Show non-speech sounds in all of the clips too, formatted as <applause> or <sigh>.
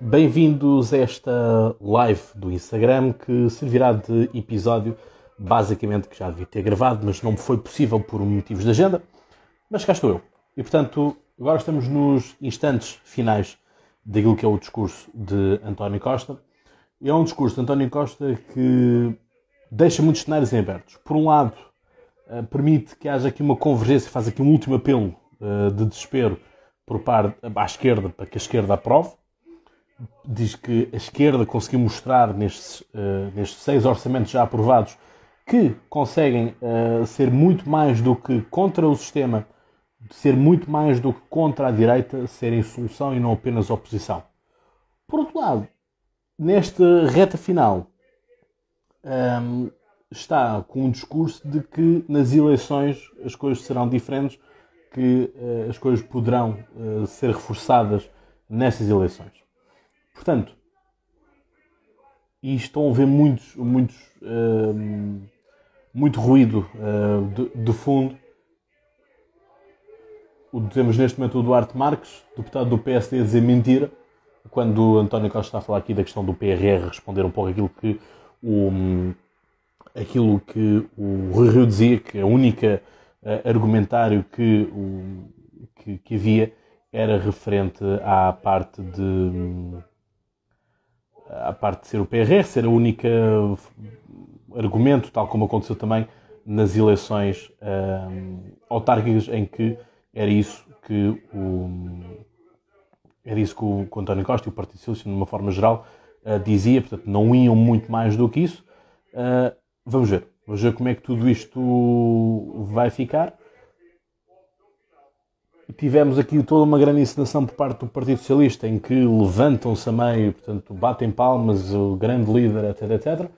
Bem-vindos a esta live do Instagram que servirá de episódio, basicamente que já devia ter gravado, mas não foi possível por motivos de agenda. Mas cá estou eu. E portanto, agora estamos nos instantes finais daquilo que é o discurso de António Costa. E é um discurso de António Costa que deixa muitos cenários em abertos. Por um lado, eh, permite que haja aqui uma convergência, faz aqui um último apelo eh, de desespero por parte à esquerda para que a esquerda aprove. Diz que a esquerda conseguiu mostrar nestes, uh, nestes seis orçamentos já aprovados que conseguem uh, ser muito mais do que contra o sistema, ser muito mais do que contra a direita, serem solução e não apenas oposição. Por outro lado, nesta reta final, um, ehm, está com um discurso de que nas eleições as coisas serão diferentes que uh, as coisas poderão ser reforçadas nessas eleições. Portanto, e estão a ver muitos, muitos, uh, muito ruído de, de, fundo. O, temos neste momento o Duarte Marques, deputado do PSD, a dizer mentira, quando o António Costa está a falar aqui da questão do PRR, responder um pouco aquilo que o, aquilo que o Rui Rio dizia, que a única uh, argumentário que, o, que, que, havia era referente à parte de à parte de ser o PRR, ser a única argumento, tal como aconteceu também nas eleições uh, autárquicas em que era isso que o era isso que o, que o António Costa e o Partido Socialista, de uma forma geral, uh, dizia, portanto, não iam muito mais do que isso. Uh, vamos ver. Vamos ver como é que tudo isto vai ficar. Tivemos aqui toda uma grande encenação por parte do Partido Socialista em que levantam-se a meio, portanto, batem palmas, o grande líder, etc, etc.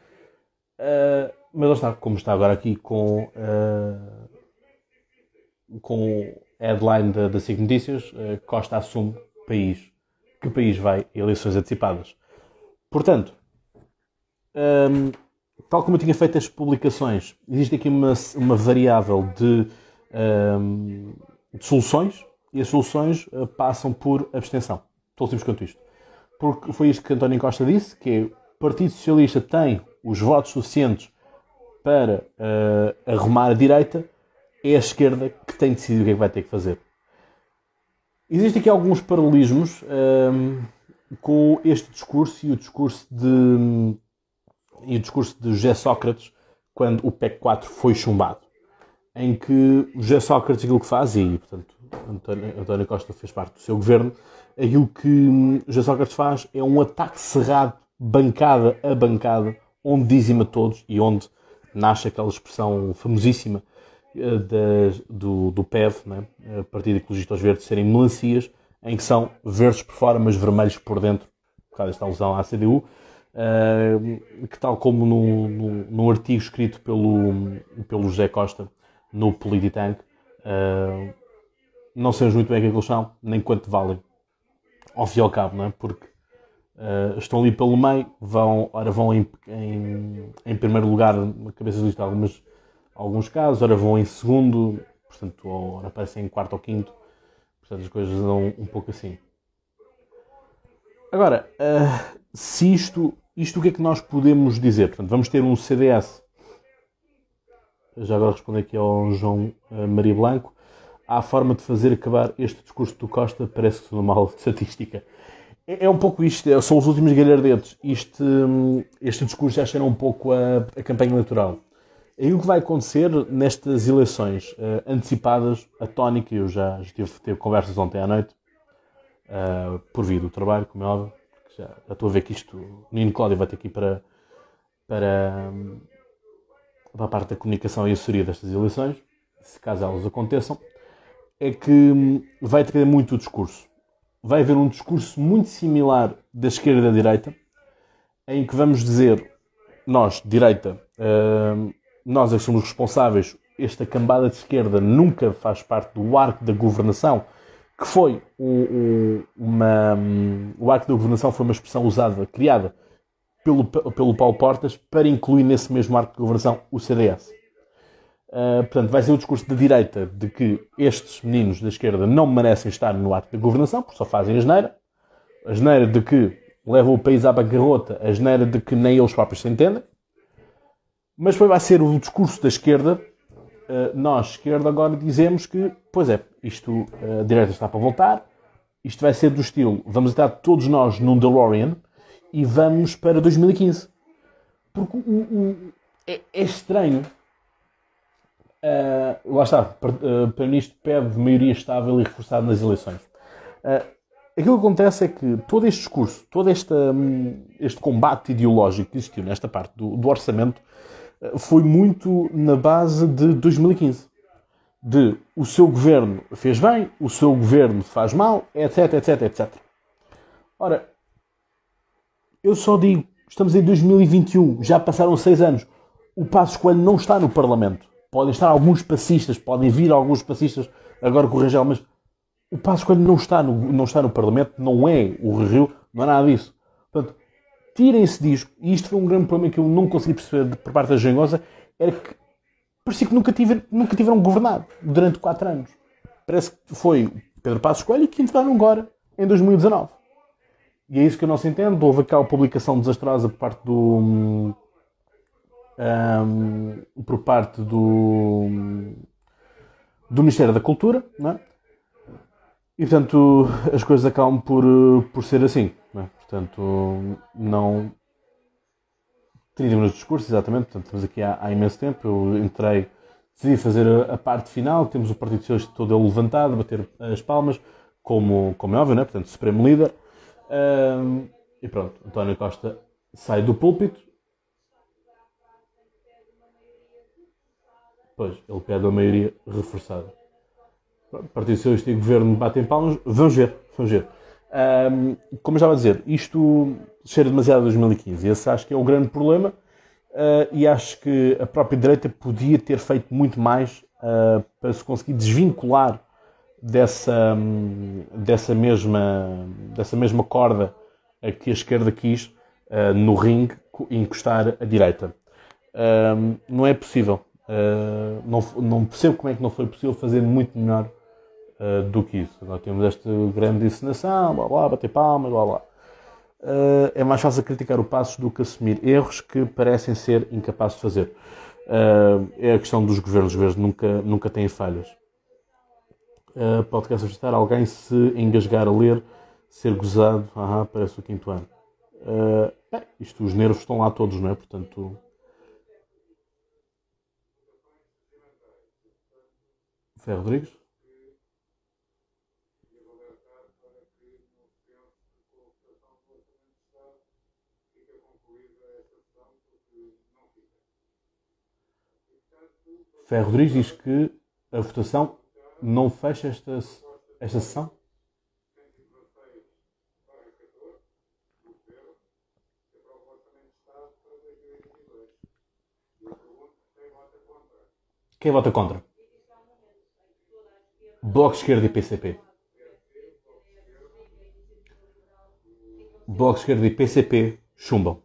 Uh, mas lá está, como está agora aqui com, uh, com a headline da, da SIC Notícias, uh, Costa assume país. Que país vai? Eleições antecipadas. Portanto, um, tal como eu tinha feito as publicações, existe aqui uma, uma variável de, um, de soluções e as soluções uh, passam por abstenção. Tão simples quanto isto. Porque foi isto que António Costa disse, que é, o Partido Socialista tem os votos suficientes para uh, arrumar a direita, é a esquerda que tem decidido o que é que vai ter que fazer. Existem aqui alguns paralelismos um, com este discurso e o discurso de e o discurso de José Sócrates quando o PEC 4 foi chumbado, em que José Sócrates aquilo que faz, e portanto António, António Costa fez parte do seu governo, aquilo que José Sócrates faz é um ataque cerrado, bancada a bancada, onde dizima todos e onde nasce aquela expressão famosíssima uh, do, do PEV, né? Partido Ecologista aos Verdes, serem melancias, em que são verdes por fora, mas vermelhos por dentro, por causa desta alusão à CDU, uh, que tal como num artigo escrito pelo, pelo José Costa no Polititank, uh, não sabemos muito bem o é que eles são, nem quanto valem, ao fim e ao cabo, não é? Porque uh, estão ali pelo meio, vão, ora vão em, em, em primeiro lugar na cabeça de lista algumas, alguns casos, ora vão em segundo, portanto, ora aparecem em quarto ou quinto, portanto as coisas andam um pouco assim. Agora, uh, se isto, isto o que é que nós podemos dizer? Portanto, vamos ter um CDS. Já agora responder aqui ao João uh, Maria Blanco. Há forma de fazer acabar este discurso do Costa, parece que sou mal de estatística. É, é, um pouco isto, é, são os últimos galhardetes. Este, este discurso já cheira um pouco a, a campanha eleitoral. E o que vai acontecer nestas eleições uh, antecipadas, a tónica, eu já, tive, tive conversas ontem à noite, uh, por via do trabalho, como é óbvio, já, já estou a ver que isto, o Nino Cláudio vai ter que ir para, para, para a parte da comunicação e assessoria destas eleições, se caso elas aconteçam, é que vai depender muito do discurso. Vai haver um discurso muito similar da esquerda e da direita, em que vamos dizer, nós, direita, uh, nós é que somos responsáveis, esta cambada de esquerda nunca faz parte do arco da governação, que foi o, o, uma, o arco da governação foi uma expressão usada, criada pelo, pelo Paulo Portas para incluir nesse mesmo arco de governação o CDS. Uh, ah, portanto, vai ser o discurso da direita de que estes meninos da esquerda não merecem estar no arco da governação, porque só fazem a geneira. A geneira de que leva o país à bancarrota, a geneira de que nem eles próprios se entendem. Mas depois vai ser o discurso da esquerda. Uh, nós, esquerda, agora dizemos que, pois é, isto, a direita está para voltar, isto vai ser do estilo, vamos estar todos nós num DeLorean e vamos para 2015. Porque o, o, é, é, estranho. Uh, lá está, o uh, Primeiro-Ministro pede maioria estável e reforçada nas eleições. Uh, aquilo que acontece é que todo este discurso, todo este, um, este combate ideológico que existiu nesta parte do, do orçamento uh, foi muito na base de 2015 de o seu governo fez bem, o seu governo faz mal, etc, etc, etc. Ora, eu só digo, estamos em 2021, já passaram seis anos. O Passo Coelho não está no Parlamento. Podem estar alguns passistas, podem vir alguns passistas agora com o Rangel, mas o Passo Coelho não está no, não está no Parlamento, não é o Rio, não é nada disso. Portanto, tirem esse disco, e isto foi um grande problema que eu não consegui perceber por parte da Gengosa, era que parecia que nunca, nunca tiveram governado durante quatro anos. Parece que foi Pedro Passos Coelho que entraram agora, em 2019. E é isso que eu não se entende. Houve aquela publicação desastrosa por parte do. Um, por parte do. do Ministério da Cultura, não é? E portanto as coisas acabam por, por ser assim. Não é? Portanto, não, 30 minutos de discurso, exatamente. Portanto, estamos aqui há, há imenso tempo. Eu entrei, decidi fazer a, a, parte final. Temos o Partido Socialista todo ele levantado, bater as palmas, como, como é óbvio, né? portanto, Supremo Líder. Um, e pronto, António Costa sai do púlpito. Pois, ele pede a maioria reforçada. Partido Socialista e Governo batem palmas. Vamos ver, vamos ver. Um, como eu estava a dizer, isto cheira demasiado a 2015. Esse acho que é o grande problema uh, e acho que a própria direita podia ter feito muito mais uh, para se conseguir desvincular dessa, um, dessa, mesma, dessa mesma corda que a esquerda quis uh, no ringue encostar a direita. não é possível. não, não percebo como é que não foi possível fazer muito melhor uh, do que isso. Nós temos esta grande encenação, blá blá, bater palmas, blá blá. Uh, é mais fácil criticar o Passos do que assumir erros que parecem ser incapazes de fazer. Uh, é a questão dos governos, os governos nunca, nunca têm falhas. Uh, querer suscitar alguém se engasgar a ler, ser gozado, aham, parece o quinto ano. Uh, bem, isto, os nervos estão lá todos, não é? Portanto. Ferro Rodrigues? Ferro Rodrigues diz que a votação não fecha esta, esta sessão? Quem vota contra? Bloco de Esquerda e PCP. Bloco de Esquerda e PCP chumbam.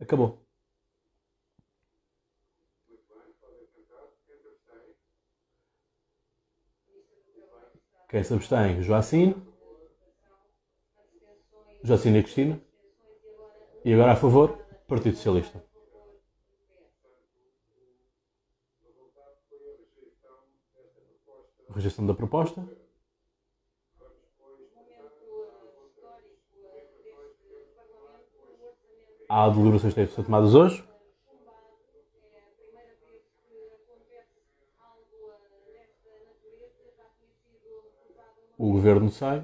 Acabou. Quem se abstém? Joacine. Joacine e Cristina. E agora a favor? Partido Socialista. Rejeição da proposta. Há deliberações que ser tomadas hoje. O governo sai.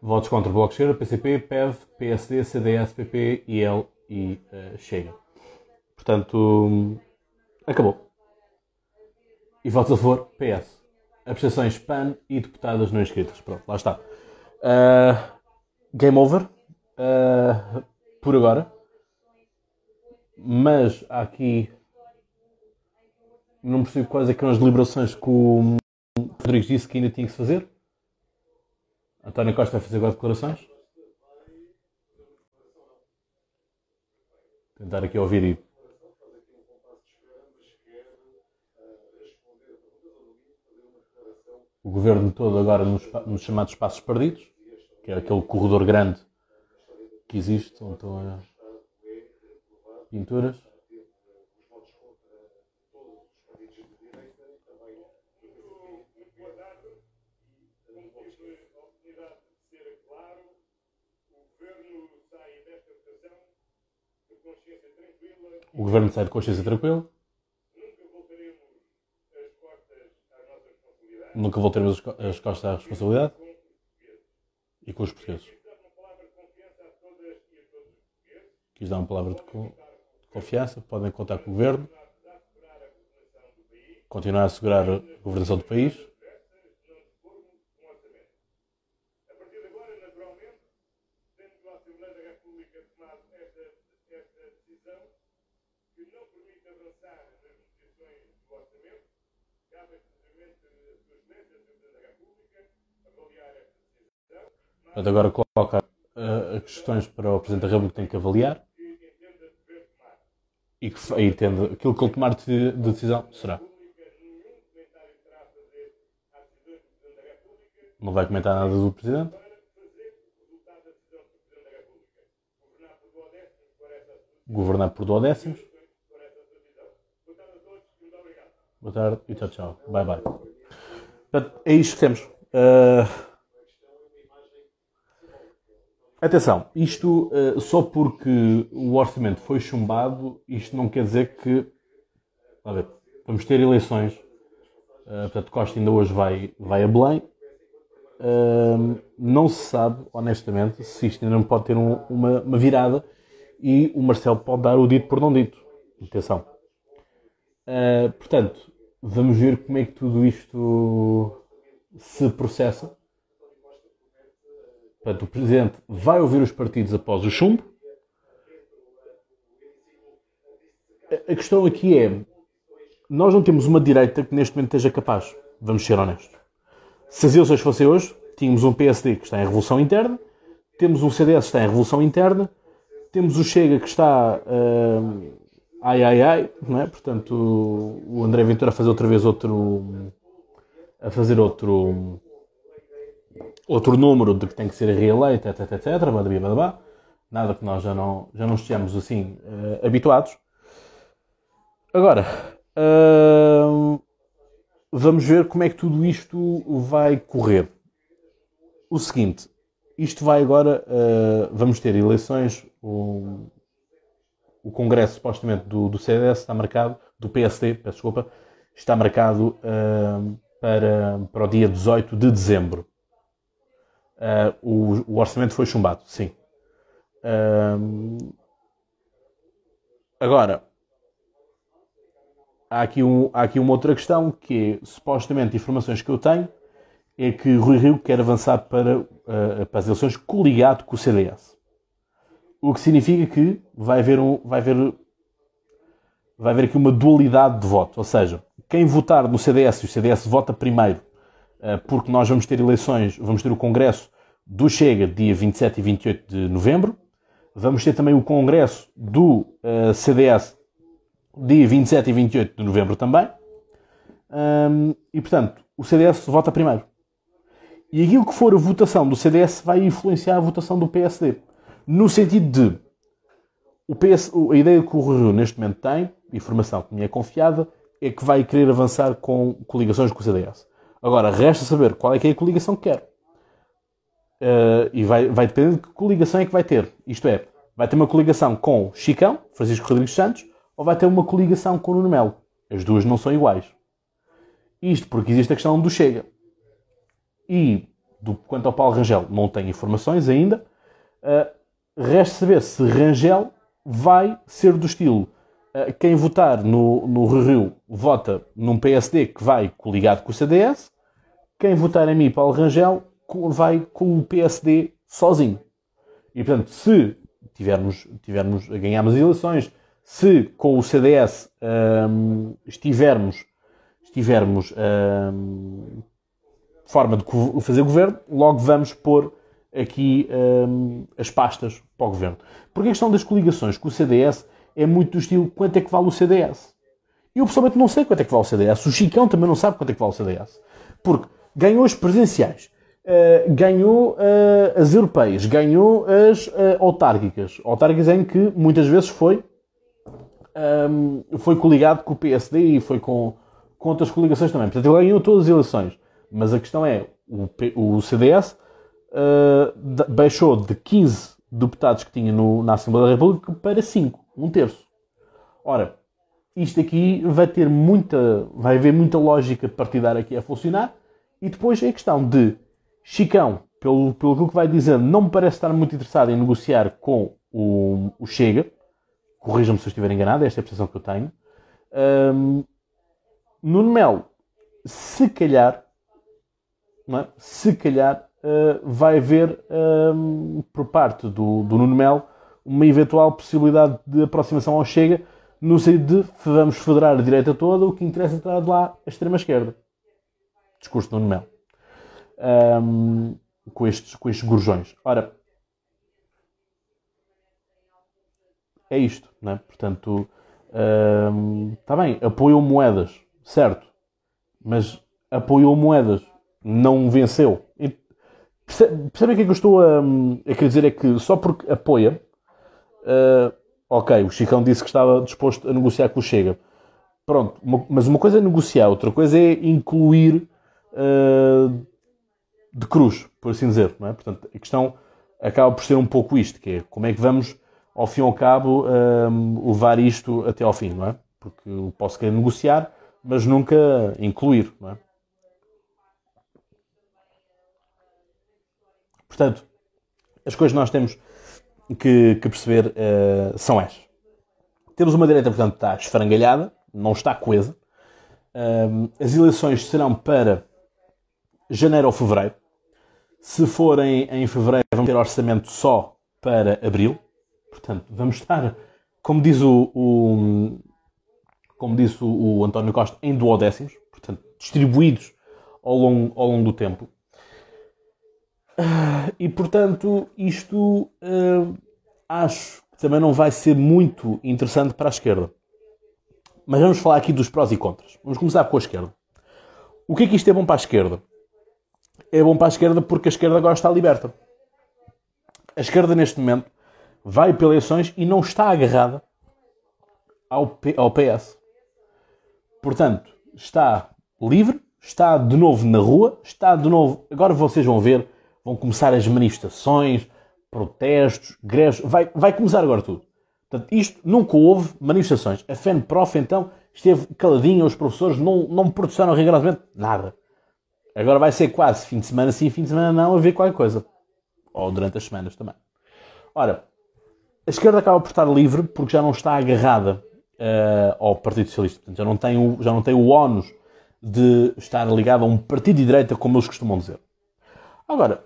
Votos contra o Bloco Esquerda, PCP, PEV, PSD, CDS, PP, IL e uh, Chega. Portanto, acabou. E votos a favor, PS abstenções PAN e deputadas não inscritas. Pronto, lá está. Uh, game over. Uh, por agora. Mas aqui. Não percebo quais é que eram as deliberações que o Rodrigues disse que ainda tinha que se fazer. António Costa vai fazer agora declarações. Tentar aqui ouvir e o governo todo agora nos, nos, chamados espaços perdidos, que é aquele corredor grande que existe, onde estão pinturas. O governo sai de consciência tranquila. Nunca voltaremos as costas à responsabilidade. E com os portugueses. Quis dar uma palavra de confiança. Podem contar com o governo. Continuar a assegurar a governação do país. Portanto, agora coloca uh, questões para o Presidente da República que tem que avaliar e que e entende aquilo que ele tomar de decisão será. Não vai comentar nada do Presidente. Governar por duodécimos. Boa tarde e tchau, tchau. Bye, bye. Portanto, é isto que temos. Uh... Atenção, isto uh, só porque o orçamento foi chumbado, isto não quer dizer que. Ver, vamos ter eleições. Uh, portanto, Costa ainda hoje vai, vai a Belém. Uh, não se sabe, honestamente, se isto ainda não pode ter um, uma, uma, virada e o Marcelo pode dar o dito por não dito. Atenção. portanto, vamos ver como é que tudo isto se processa. Portanto, o Presidente vai ouvir os partidos após o chumbo. A questão aqui é: nós não temos uma direita que neste momento esteja capaz. Vamos ser honestos. Se as eleições fossem hoje, tínhamos um PSD que está em revolução interna, temos um CDS que está em revolução interna, temos o Chega que está. Uh, ai ai ai, não é? Portanto, o André Ventura a fazer outra vez outro. a fazer outro outro número de que tem que ser reeleito, etc, etc, badabia, badabá. Nada que nós já não, já não estejamos assim uh, habituados. Agora, uh, vamos ver como é que tudo isto vai correr. O seguinte, isto vai agora, uh, vamos ter eleições, o, o congresso supostamente do, do CDS está marcado, do PSD, peço desculpa, está marcado para, para o dia 18 de dezembro. Uh, o, o, orçamento foi chumbado, sim. Uh, agora, há aqui, um, há aqui uma outra questão que é, supostamente, informações que eu tenho, é que Rui Rio quer avançar para, uh, para as eleições coligado com o CDS. O que significa que vai haver, um, vai haver, vai haver aqui uma dualidade de voto. Ou seja, quem votar no CDS e o CDS vota primeiro porque nós vamos ter eleições, vamos ter o Congresso do Chega dia 27 e 28 de novembro, vamos ter também o Congresso do uh, CDS dia 27 e 28 de novembro também, um, e portanto o CDS vota primeiro. E aquilo que for a votação do CDS vai influenciar a votação do PSD. No sentido de o PS, a ideia que o Rio neste momento tem, informação que me é confiada, é que vai querer avançar com coligações com o CDS. Agora, resta saber qual é que é a coligação que quer. Uh, e vai, vai depender de que coligação é que vai ter. Isto é, vai ter uma coligação com Chicão, Francisco Rodrigues Santos, ou vai ter uma coligação com Nuno Melo. As duas não são iguais. Isto porque existe a questão do Chega. E, do, quanto ao Paulo Rangel, não tenho informações ainda. Uh, resta saber se Rangel vai ser do estilo quem votar no, no Rio vota num PSD que vai coligado com o CDS, quem votar em mim, Paulo Rangel, vai com o PSD sozinho. E portanto, se tivermos, tivermos ganharmos as eleições, se com o CDS hum, estivermos, estivermos hum, forma de fazer governo, logo vamos pôr aqui hum, as pastas para o governo. Porque a questão das coligações com o CDS é muito do estilo quanto é que vale o CDS. Eu pessoalmente não sei quanto é que vale o CDS. O Chicão também não sabe quanto é que vale o CDS. Porque ganhou as presidenciais, uh, ganhou uh, as europeias, ganhou as uh, autárquicas. Autárquicas em que muitas vezes foi, um, foi coligado com o PSD e foi com, com outras coligações também. Portanto, ele ganhou todas as eleições. Mas a questão é, o, o CDS baixou de 15 deputados que tinha no, na Assembleia da República para 5, um terço. Ora, isto aqui vai ter muita, vai haver muita lógica partidária aqui a funcionar, e depois é a questão de Chicão, pelo, pelo que vai dizendo, não me parece estar muito interessado em negociar com o, o Chega, corrijam-me se eu estiver enganado, esta é a percepção que eu tenho. Um, Nuno Melo, se calhar, é? se calhar uh, vai haver um, por parte do, do Nuno Melo uma eventual possibilidade de aproximação ao Chega, no sentido de vamos federar a direita toda, o que interessa é de lá a extrema-esquerda. Discurso de Nuno Melo. Um, com, estes, com estes gorjões. Ora, é isto, não é? Portanto, está um, bem, apoiou moedas, certo, mas apoiou moedas, não venceu. Percebem o que é que eu estou a, a querer dizer? É que só porque apoia, uh, ok, o Chicão disse que estava disposto a negociar com o Chega. Pronto, uma, mas uma coisa é negociar, outra coisa é incluir uh, de cruz, por assim dizer. Não é? Portanto, a questão acaba por ser um pouco isto, que é como é que vamos, ao fim e ao cabo, uh, levar isto até ao fim, não é? Porque eu posso querer negociar, mas nunca incluir, não é? Portanto, as coisas que nós temos que, que perceber uh, são estas. Temos uma direita, portanto, está esfarangalhada, não está coesa. Uh, as eleições serão para janeiro ou fevereiro. Se forem em fevereiro, vamos ter orçamento só para abril. Portanto, vamos estar, como diz o, o como disse o, o, António Costa, em duodécimos, portanto, distribuídos ao longo, ao longo do tempo. E portanto, isto uh, acho que também não vai ser muito interessante para a esquerda. Mas vamos falar aqui dos prós e contras. Vamos começar com a esquerda. O que é que isto é bom para a esquerda? É bom para a esquerda porque a esquerda agora está liberta. A esquerda, neste momento, vai para eleições e não está agarrada ao, P ao PS. Portanto, está livre, está de novo na rua, está de novo. Agora vocês vão ver vão começar as manifestações, protestos, greves, vai, vai começar agora tudo. Portanto, isto nunca houve manifestações. A FENPROF, então, esteve caladinha, os professores não, não protestaram rigorosamente nada. Agora vai ser quase fim de semana sim, fim de semana não, a ver qualquer coisa. Ou durante as semanas também. Ora, a esquerda acaba por estar livre porque já não está agarrada uh, ao Partido Socialista. Portanto, já não, tem o, já não tem o ónus de estar ligado a um partido de direita, como eles costumam dizer. Agora,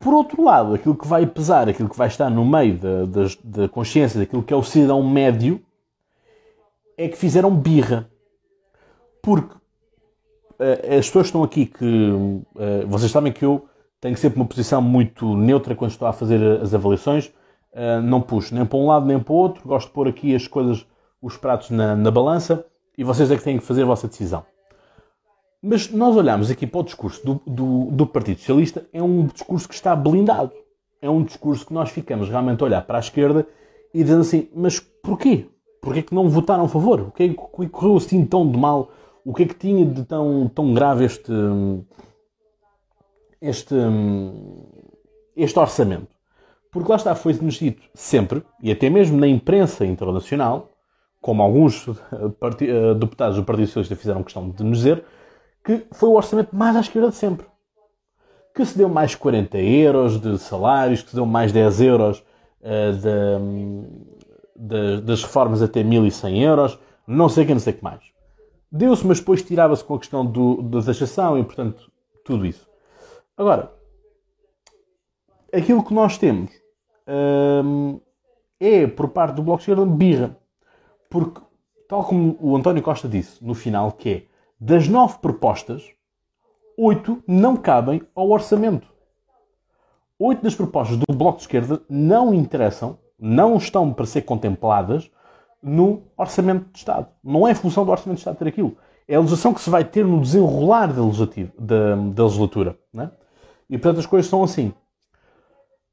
por outro lado, aquilo que vai pesar, aquilo que vai estar no meio da, da, da consciência daquilo que é o cidadão médio, é que fizeram birra. Porque uh, as pessoas estão aqui que. Uh, vocês sabem que eu tenho sempre uma posição muito neutra quando estou a fazer as avaliações. Uh, não puxo nem para um lado nem para o outro. Gosto de pôr aqui as coisas, os pratos na, na balança e vocês é que têm que fazer a vossa decisão. Mas nós olhamos aqui para o discurso do, do, do, Partido Socialista, é um discurso que está blindado. É um discurso que nós ficamos realmente a olhar para a esquerda e dizendo assim, mas porquê? Porquê que não votaram a favor? O que é que correu assim tão de mal? O que é que tinha de tão, tão grave este, este, este orçamento? Porque lá está, foi-nos dito sempre, e até mesmo na imprensa internacional, como alguns eh, deputados do Partido Socialista fizeram questão de nos dizer, que foi o orçamento mais à esquerda de sempre. Que se deu mais 40 euros de salários, que se deu mais 10 euros uh, de, de, das reformas até 1100 euros, não sei o que, não sei que mais. Deu-se, mas depois tirava-se com a questão do, da taxação e, portanto, tudo isso. Agora, aquilo que nós temos hum, é, por parte do Bloco de Esquerda, birra. Porque, tal como o António Costa disse no final, que é das nove propostas, oito não cabem ao orçamento. Oito das propostas do Bloco de Esquerda não interessam, não estão para ser contempladas, no Orçamento de Estado. Não é função do Orçamento de Estado ter aquilo. É a legislação que se vai ter no desenrolar da, da, da legislatura. Né? E, portanto, as coisas são assim.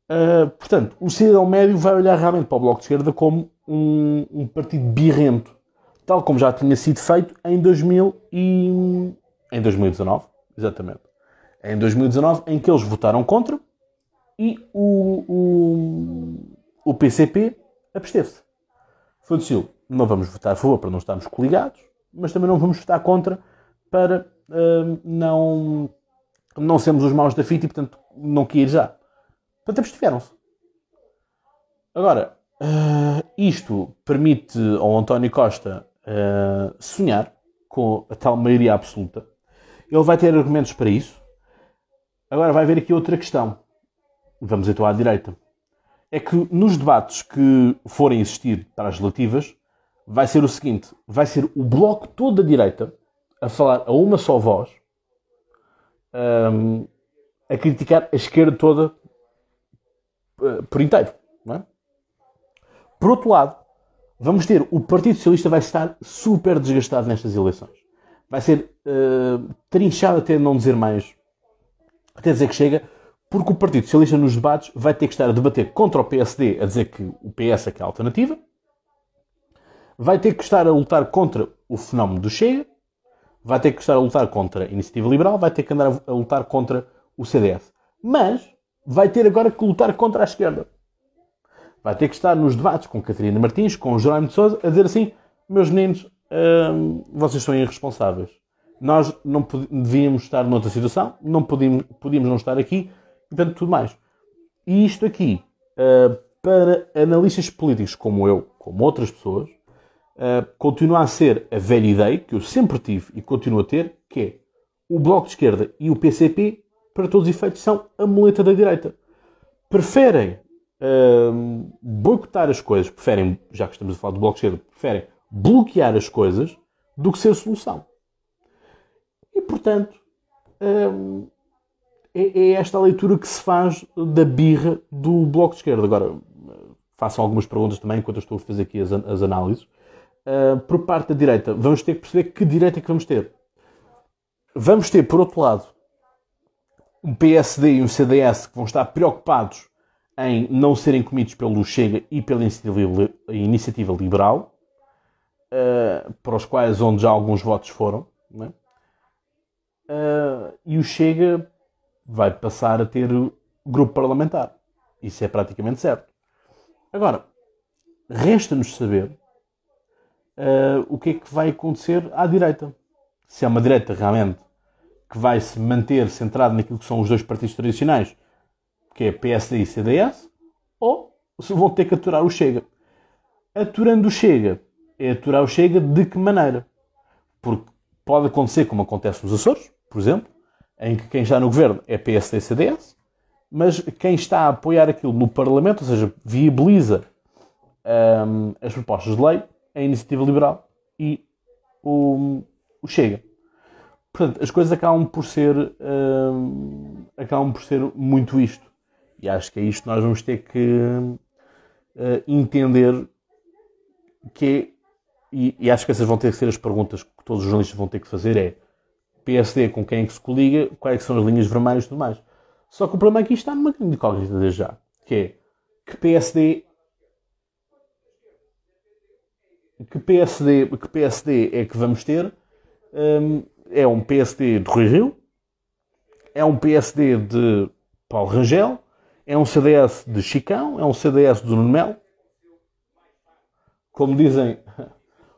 Uh, portanto, o cidadão médio vai olhar realmente para o Bloco de Esquerda como um, um partido birrento, tal como já tinha sido feito em, 2000 e... em 2019, exatamente. Em 2019, em que eles votaram contra e o, o, o PCP absteve-se. Foi do não vamos votar a favor para não estarmos coligados, mas também não vamos votar contra para uh, não, não sermos os maus da fita e, portanto, não cair já. Portanto, abstiveram-se. Agora, uh, isto permite ao António Costa uh, sonhar com a tal maioria absoluta. Ele vai ter argumentos para isso. Agora vai haver aqui outra questão. Vamos então à direita. É que nos debates que forem existir para as relativas, vai ser o seguinte: vai ser o bloco todo da direita a falar a uma só voz, um, a criticar a esquerda toda uh, por inteiro. É? Por outro lado, vamos ter o Partido Socialista vai estar super desgastado nestas eleições. Vai ser uh, trinchado até não dizer mais, até dizer que chega, porque o Partido Socialista nos debates vai ter que estar a debater contra o PSD, a dizer que o PS é que é a alternativa, vai ter que estar a lutar contra o fenómeno do Chega, vai ter que estar a lutar contra a Iniciativa Liberal, vai ter que andar a lutar contra o CDS. Mas vai ter agora que lutar contra a esquerda. Vai ter que estar nos debates com Catarina Martins, com Jerónimo de Sousa, a dizer assim: meus meninos, hum, vocês são irresponsáveis. Nós não devíamos estar noutra situação, não podíamos, podíamos não estar aqui, e tudo mais. E isto aqui, uh, para analistas políticos como eu, como outras pessoas, uh, continua a ser a velha ideia que eu sempre tive e continuo a ter, que é o Bloco de Esquerda e o PCP, para todos os efeitos, são a muleta da direita. Preferem boicotar as coisas, preferem, já que estamos a falar do Bloco de Esquerda, preferem bloquear as coisas do que ser solução. E, portanto, é, é, esta a leitura que se faz da birra do Bloco de Esquerda. Agora, façam algumas perguntas também, enquanto eu estou a fazer aqui as, análises. Por parte da direita, vamos ter que perceber que direita é que vamos ter. Vamos ter, por outro lado, um PSD e um CDS que vão estar preocupados em não serem comidos pelo Chega e pela Iniciativa, Liberal, uh, para os quais onde já alguns votos foram. É? Uh, e o Chega vai passar a ter grupo parlamentar. Isso é praticamente certo. Agora, resta-nos saber uh, o que é que vai acontecer à direita. Se é uma direita realmente que vai se manter centrada naquilo que são os dois partidos tradicionais, que é PSD e CDS, ou se vão ter que aturar o Chega. Aturando o Chega, é aturar o Chega de que maneira? Porque pode acontecer como acontece nos Açores, por exemplo, em que quem está no governo é PSD e CDS, mas quem está a apoiar aquilo no Parlamento, ou seja, viabiliza um, as propostas de lei, a Iniciativa Liberal e o, o Chega. Portanto, as coisas acabam por ser um, acabam por ser muito isto. E acho que é isto que nós vamos ter que uh, entender que é, e, e, acho que essas vão ter que ser as perguntas que todos os jornalistas vão ter que fazer é PSD com quem é que se coliga, quais são as linhas vermelhas e tudo mais. Só que o problema aqui está numa grande incógnita desde já, que é que PSD que PSD, que PSD é que vamos ter? Um, é um PSD de Rui Rio, é um PSD de Paulo Rangel, é um CDS de Chicão, é um CDS do Nuno. Como dizem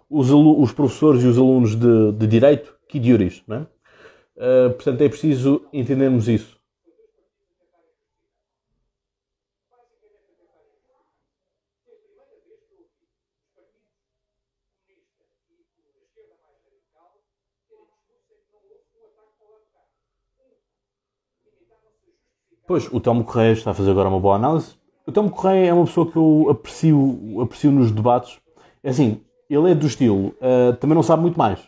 os, os, professores e os alunos de, de Direito, que diuris, não é? Uh, portanto, é preciso entendermos isso. Pois, o Telmo Correia está a fazer agora uma boa análise. O Telmo Correia é uma pessoa que eu aprecio, aprecio nos debates. É assim, ele é do estilo, uh, também não sabe muito mais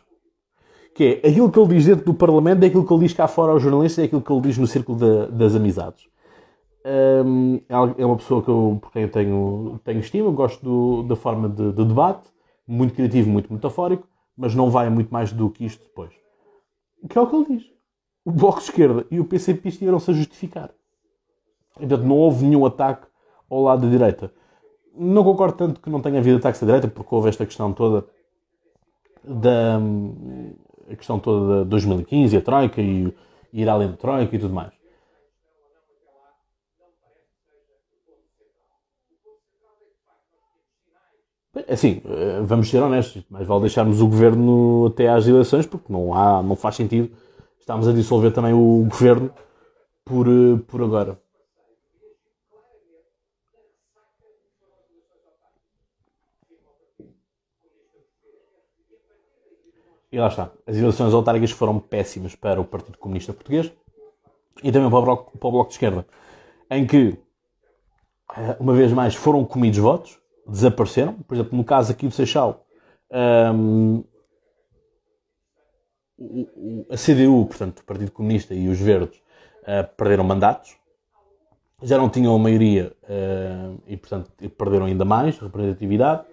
que é aquilo que ele diz dentro do Parlamento é aquilo que ele diz cá fora aos jornalistas, é aquilo que ele diz no círculo das amizades. Um, é, é uma pessoa que eu, por quem eu tenho, tenho estima, gosto do, da forma de, de, debate, muito criativo, muito metafórico, mas não vai muito mais do que isto depois. Que é o que ele diz. O Bloco de Esquerda e o PCP estiveram-se a justificar. Portanto, não houve nenhum ataque ao lado da direita. Não concordo tanto que não tenha havido ataques à direita, porque houve esta questão toda da a questão toda de 2015, a Troika e, ir além da Troika e tudo mais. Assim, eh, vamos ser honestos, mas vale deixarmos o governo até às eleições, porque não, há, não faz sentido. Estamos a dissolver também o governo por, eh, por agora. E lá está. As eleições autárquicas foram péssimas para o Partido Comunista Português e também para o Bloco, para o bloco de Esquerda, em que, eh, uma vez mais, foram comidos votos, desapareceram. Por exemplo, no caso aqui do Seixal, um, ehm, a CDU, portanto, o Partido Comunista e os Verdes, uh, perderam mandatos. Já não tinham a maioria uh, e, portanto, perderam ainda mais representatividade.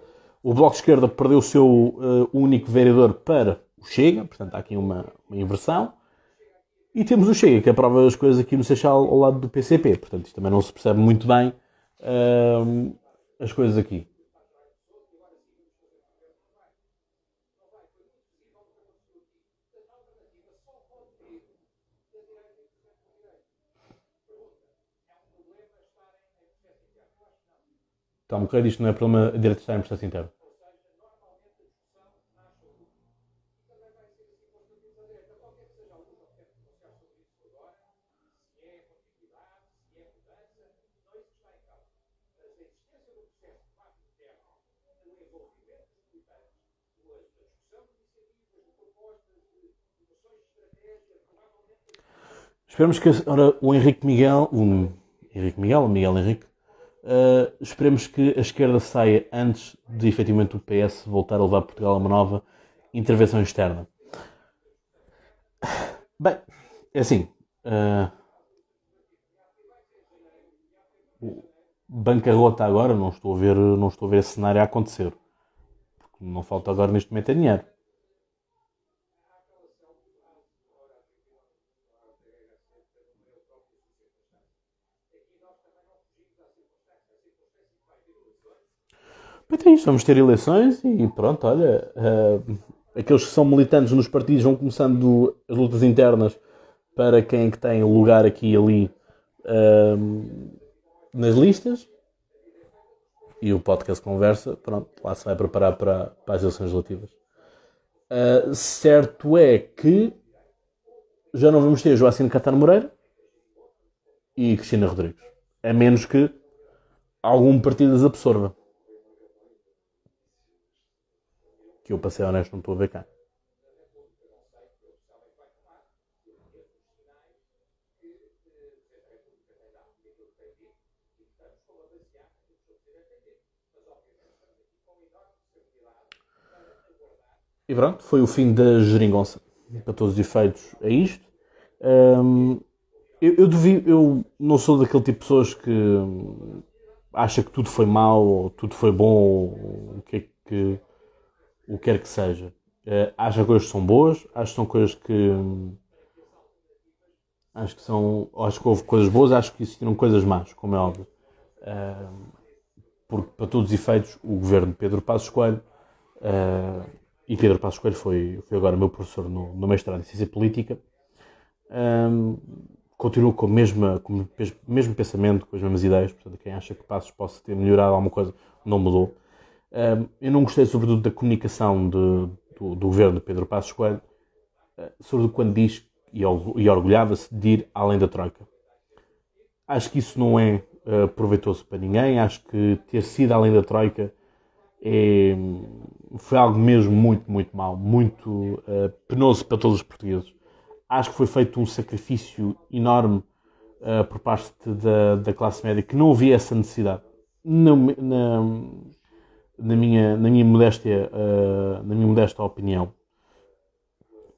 O Bloco de Esquerda perdeu o seu uh, único vereador para o Chega, portanto há aqui uma, uma, inversão. E temos o Chega, que aprova as coisas aqui no Seixal ao lado do PCP. Portanto, isto também não se percebe muito bem uh, as coisas aqui. Tom Correia diz que não é problema a direita estar em processo interno. Esperemos que ora, o Henrique Miguel, o Henrique Miguel, o Miguel Henrique, uh, esperemos que a esquerda saia antes de efetivamente o PS voltar a levar Portugal a uma nova intervenção externa. Bem, é assim. Uh, bancarrota agora, não estou a ver, não estou a ver esse cenário a acontecer. Porque não falta agora neste momento é dinheiro. Então, vamos ter eleições e pronto, olha, uh, aqueles que são militantes nos partidos vão começando as lutas internas para quem é que tem lugar aqui e ali uh, nas listas. E o podcast conversa, pronto, lá se vai preparar para, para as eleições relativas. Uh, certo é que já não vamos ter Joacim Catar Moreira e Cristina Rodrigues. A menos que algum partido as absorva. Que eu, para ser honesto, não estou a ver cá. E pronto, foi o fim da geringonça. Para todos os efeitos, é isto. Um, eu, eu, eu não sou daquele tipo de pessoas que acha que tudo foi mau ou tudo foi bom ou o que é que o que quer que seja. Uh, acho que coisas que são boas, acho que são coisas que. Acho que são. Acho que houve coisas boas, acho que existiram coisas más, como é óbvio. Uh, porque, para todos os efeitos, o governo de Pedro Passos Coelho. Uh, e Pedro Passos Coelho foi, foi agora meu professor no, no mestrado em Ciência Política. Um, com o mesmo, com o mesmo pensamento, com as mesmas ideias. Portanto, quem acha que Passos possa ter melhorado alguma coisa, não mudou eu não gostei, sobretudo, da comunicação de, do, do, governo de Pedro Passos Coelho, uh, sobretudo quando diz e, e orgulhava-se de ir além da Troika. Acho que isso não é uh, proveitoso para ninguém. Acho que ter sido além da Troika é, foi algo mesmo muito, muito mal, muito uh, penoso para todos os portugueses. Acho que foi feito um sacrifício enorme uh, por parte da, da classe média que não havia essa necessidade. Não, na minha, na minha, modéstia, uh, na minha modesta opinião.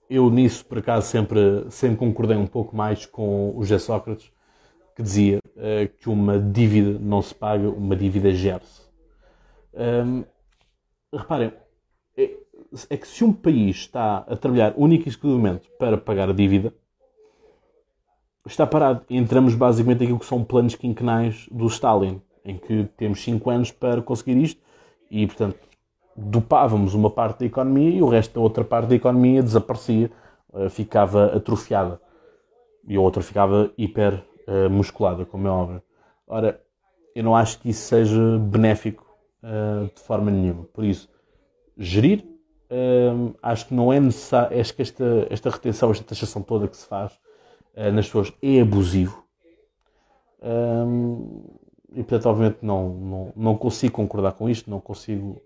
Eu nisso, por acaso, sempre, sempre concordei um pouco mais com o José Sócrates, que dizia uh, que uma dívida não se paga, uma dívida gera-se. Um, reparem, é, é que se um país está a trabalhar única e exclusivamente para pagar a dívida, está parado. Entramos basicamente naquilo que são planos quinquenais do Stalin, em que temos 5 anos para conseguir isto e, portanto, dopávamos uma parte da economia e o resto da outra parte da economia desaparecia, eh, ficava atrofiada. E a outra ficava hiper uh, musculada, como é óbvio. Ora, eu não acho que isso seja benéfico uh, de forma nenhuma. Por isso, gerir, acho que não é necessário, acho que esta, esta retenção, esta taxação toda que se faz nas pessoas é abusivo. E portanto, obviamente, não, não, não consigo concordar com isto, não consigo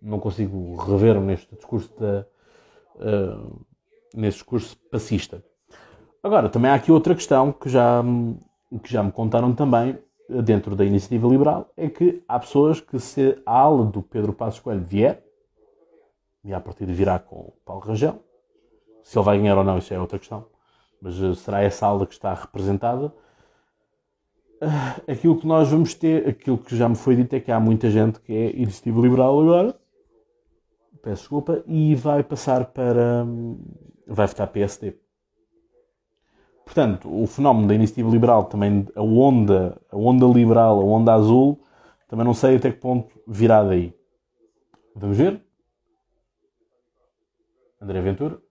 não consigo rever-me neste discurso da, uh, neste discurso passista. Agora, também há aqui outra questão que já, que já me contaram também dentro da iniciativa liberal, é que há pessoas que se a ala do Pedro Passos Coelho vier, e a partir de virá com o Paulo Rangel, se ele vai ganhar ou não, isso é outra questão, mas eh, será essa ala que está representada, aquilo que nós vamos ter, aquilo que já me foi dito é que há muita gente que é iniciativa liberal agora, peço desculpa, e vai passar para. vai votar PSD. Portanto, o fenómeno da iniciativa liberal, também a onda, a onda liberal, a onda azul, também não sei até que ponto virá daí. Vamos ver? André Ventura?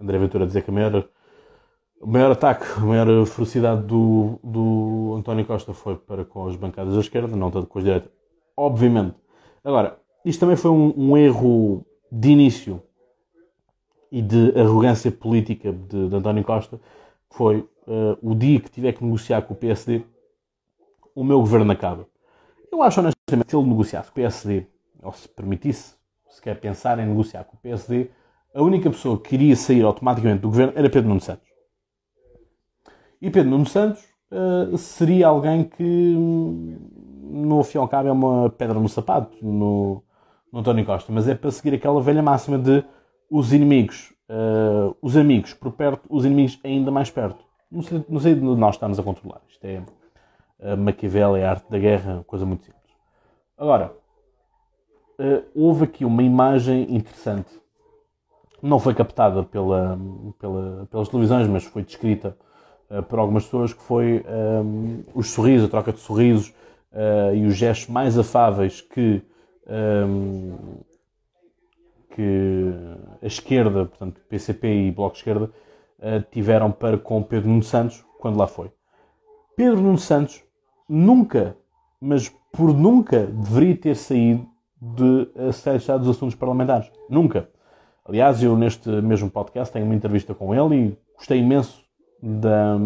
André Ventura dizer que a maior, o maior ataque, a maior ferocidade do, do António Costa foi para com as bancadas da esquerda, não tanto com as direitas. Obviamente. Agora, isto também foi um, um erro de início e de arrogância política de, de António Costa, foi uh, o dia que tiver que negociar com o PSD, o meu governo acaba. Eu acho honestamente que se ele negociasse com o PSD, ou se permitisse, se quer pensar em negociar com o PSD, a única pessoa que iria sair automaticamente do governo era Pedro Nuno Santos. E Pedro Nuno Santos uh, seria alguém que, no fim ao cabo, é uma pedra no sapato no, no António Costa, mas é para seguir aquela velha máxima de os inimigos, uh, os amigos por perto, os inimigos ainda mais perto. Não sei, não sei de nós estamos a controlar. Isto é uh, Maquiavel, é a arte da guerra, coisa muito simples. Agora, uh, houve aqui uma imagem interessante não foi captada pela, pela, pelas televisões, mas foi descrita uh, por algumas pessoas, que foi um, eh, os sorrisos, a troca de sorrisos uh, e os gestos mais afáveis que, um, que a esquerda, portanto PCP e Bloco de Esquerda, uh, tiveram para com Pedro Nuno Santos quando lá foi. Pedro Nuno Santos nunca, mas por nunca, deveria ter saído de a sede dos assuntos parlamentares. Nunca. Aliás, eu neste mesmo podcast tenho uma entrevista com ele e gostei imenso da,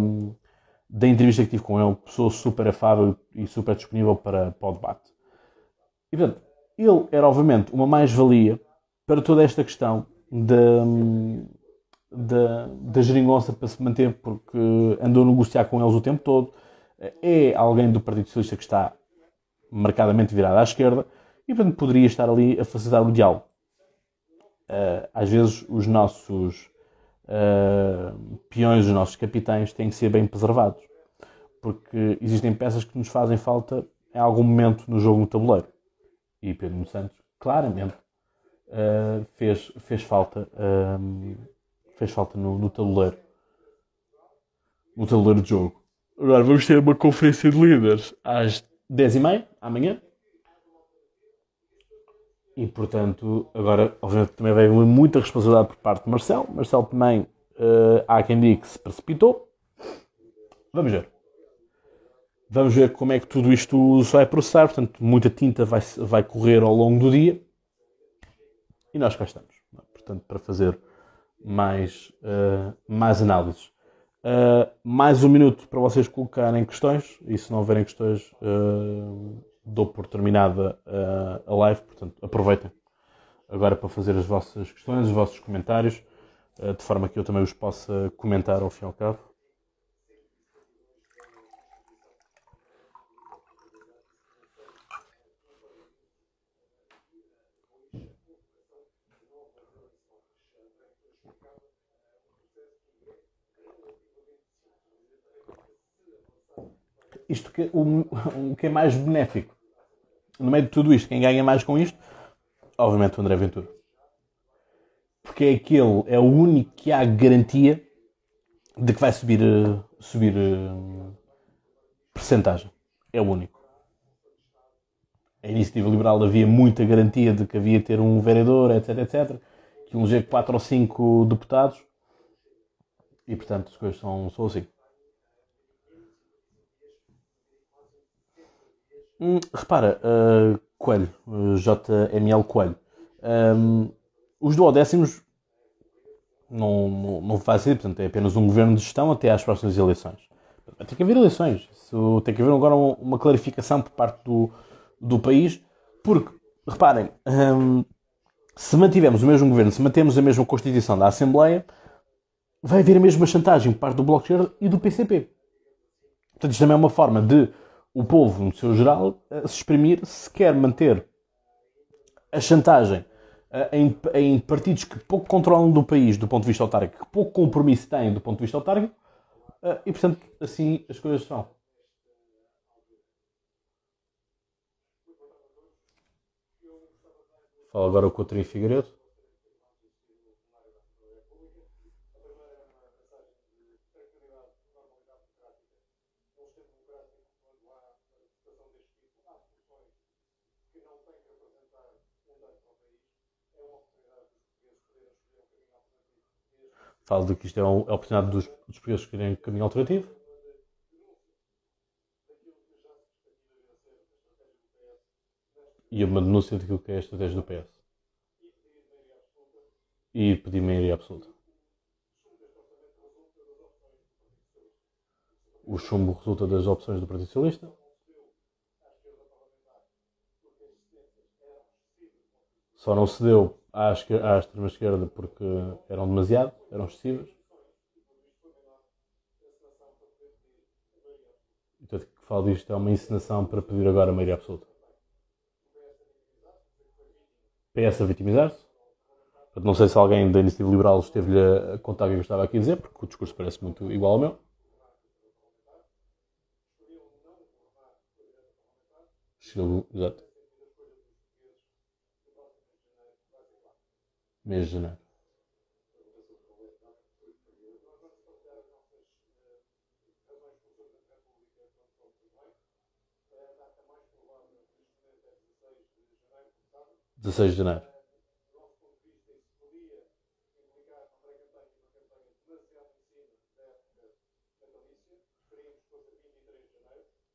da entrevista que tive com ele. Pessoa super afável e super disponível para, o debate. E portanto, ele era obviamente uma mais-valia para toda esta questão da, da, da geringonça para se manter, porque andou a negociar com eles o tempo todo. É alguém do Partido Socialista que está marcadamente virado à esquerda e, portanto, poderia estar ali a facilitar o diálogo uh, às vezes os nossos uh, peões, os nossos capitães têm que ser bem preservados. Porque existem peças que nos fazem falta em algum momento no jogo no tabuleiro. E Pedro Santos, claramente, uh, fez, fez falta, fez falta no, no tabuleiro. No tabuleiro de jogo. Agora vamos ter uma conferência de líderes às 10h30, amanhã. E, portanto, agora, obviamente, também veio muita responsabilidade por parte de Marcelo. Marcelo também, uh, há quem diga que se precipitou. Vamos ver. Vamos ver como é que tudo isto se vai processar. Portanto, muita tinta vai, vai correr ao longo do dia. E nós cá estamos. Portanto, para fazer mais, uh, mais análises. Uh, mais um minuto para vocês colocarem questões. E se não houverem questões, dou por terminada a live, portanto aproveitem agora para fazer as vossas questões, os vossos comentários. uh, de forma que eu também os possa comentar ao fim e ao cabo. Isto que, o, <laughs> o que é mais benéfico no meio de tudo isto, quem ganha mais com isto, obviamente o André Ventura. Porque é aquele, é o único que há garantia de que vai subir, eh, subir uh, percentagem. É o único. A iniciativa liberal havia muita garantia de que havia ter um vereador, etc, etc, que eleger 4 ou 5 deputados. E portanto as coisas são, são assim. Hum, repara, uh, Coelho, uh, JML Coelho, um, os duodécimos não, não, não faz sentido, portanto é apenas um governo de gestão até às próximas eleições. Tem que haver eleições, Isso, tem que haver agora uma, clarificação por parte do, do país, porque, reparem, um, se mantivermos o mesmo governo, se mantemos a mesma Constituição da Assembleia, vai haver a mesma chantagem por parte do Bloco de Esquerda e do PCP. Portanto, isto também é uma forma de o povo, no seu geral, a se exprimir se quer manter a chantagem em, em, partidos que pouco controlam do país do ponto de vista autárquico, que pouco compromisso têm do ponto de vista autárquico, e portanto assim as coisas são. Fala agora o Coutinho Figueiredo. Falo de que isto é, é a oportunidade dos, dos portugueses escolherem caminho alternativo. E uma denúncia daquilo que é a estratégia do PS. E pedir maioria absoluta. O chumbo resulta das opções do Partido Socialista. Só não se deu à, à extrema-esquerda porque eram demasiado, eram excessivas. Então, que falo disto é uma encenação para pedir agora a maioria absoluta. PS a vitimizar-se. Não sei se alguém da Iniciativa Liberal esteve-lhe a contar o que eu estava aqui a dizer, porque o discurso parece muito igual ao meu. Exato. Mês de janeiro. Dezesseis de janeiro.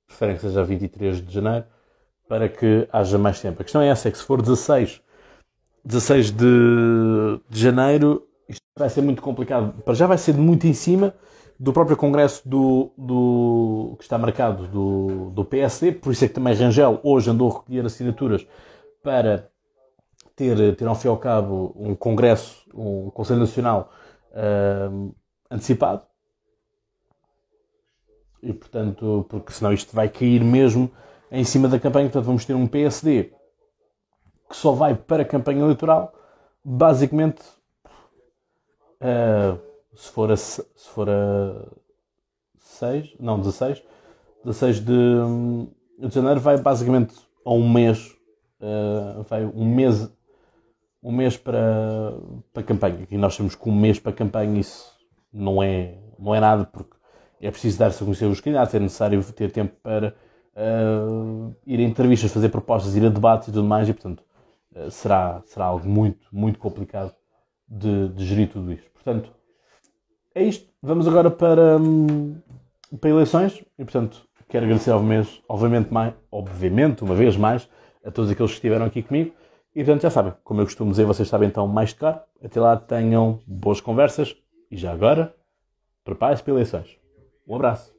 Preferem que seja 23 de janeiro para que haja mais tempo. A questão é essa, é que se for 16 16 de, de janeiro, isto vai ser muito complicado. Para já vai ser muito em cima do próprio congresso do, do, que está marcado do, do PSD, por isso é que também Rangel hoje andou a recolher assinaturas para ter, ter ao fim e ao cabo um congresso, um Conselho Nacional uh, antecipado. E portanto, porque senão isto vai cair mesmo em cima da campanha, portanto vamos ter um PSD que só vai para a campanha eleitoral, basicamente, uh, se for a, se for a 6, não, 16, 16 de, de janeiro, vai basicamente a um mês, uh, vai um mês, um mês para, para a campanha. E nós temos que um mês para a campanha, isso não é, não é nada, porque é preciso dar-se a conhecer os candidatos, é necessário ter tempo para uh, ir a entrevistas, fazer propostas, ir a debates e tudo mais, e portanto será, será algo muito, muito complicado de, de, gerir tudo isto. Portanto, é isto. Vamos agora para, hum, para eleições e, portanto, quero agradecer obviamente, obviamente, mais, obviamente, uma vez mais, a todos aqueles que estiveram aqui comigo. E, portanto, já sabem, como eu costumo dizer, vocês sabem então mais de caro. Até lá tenham boas conversas e já agora, preparem-se para eleições. Um abraço.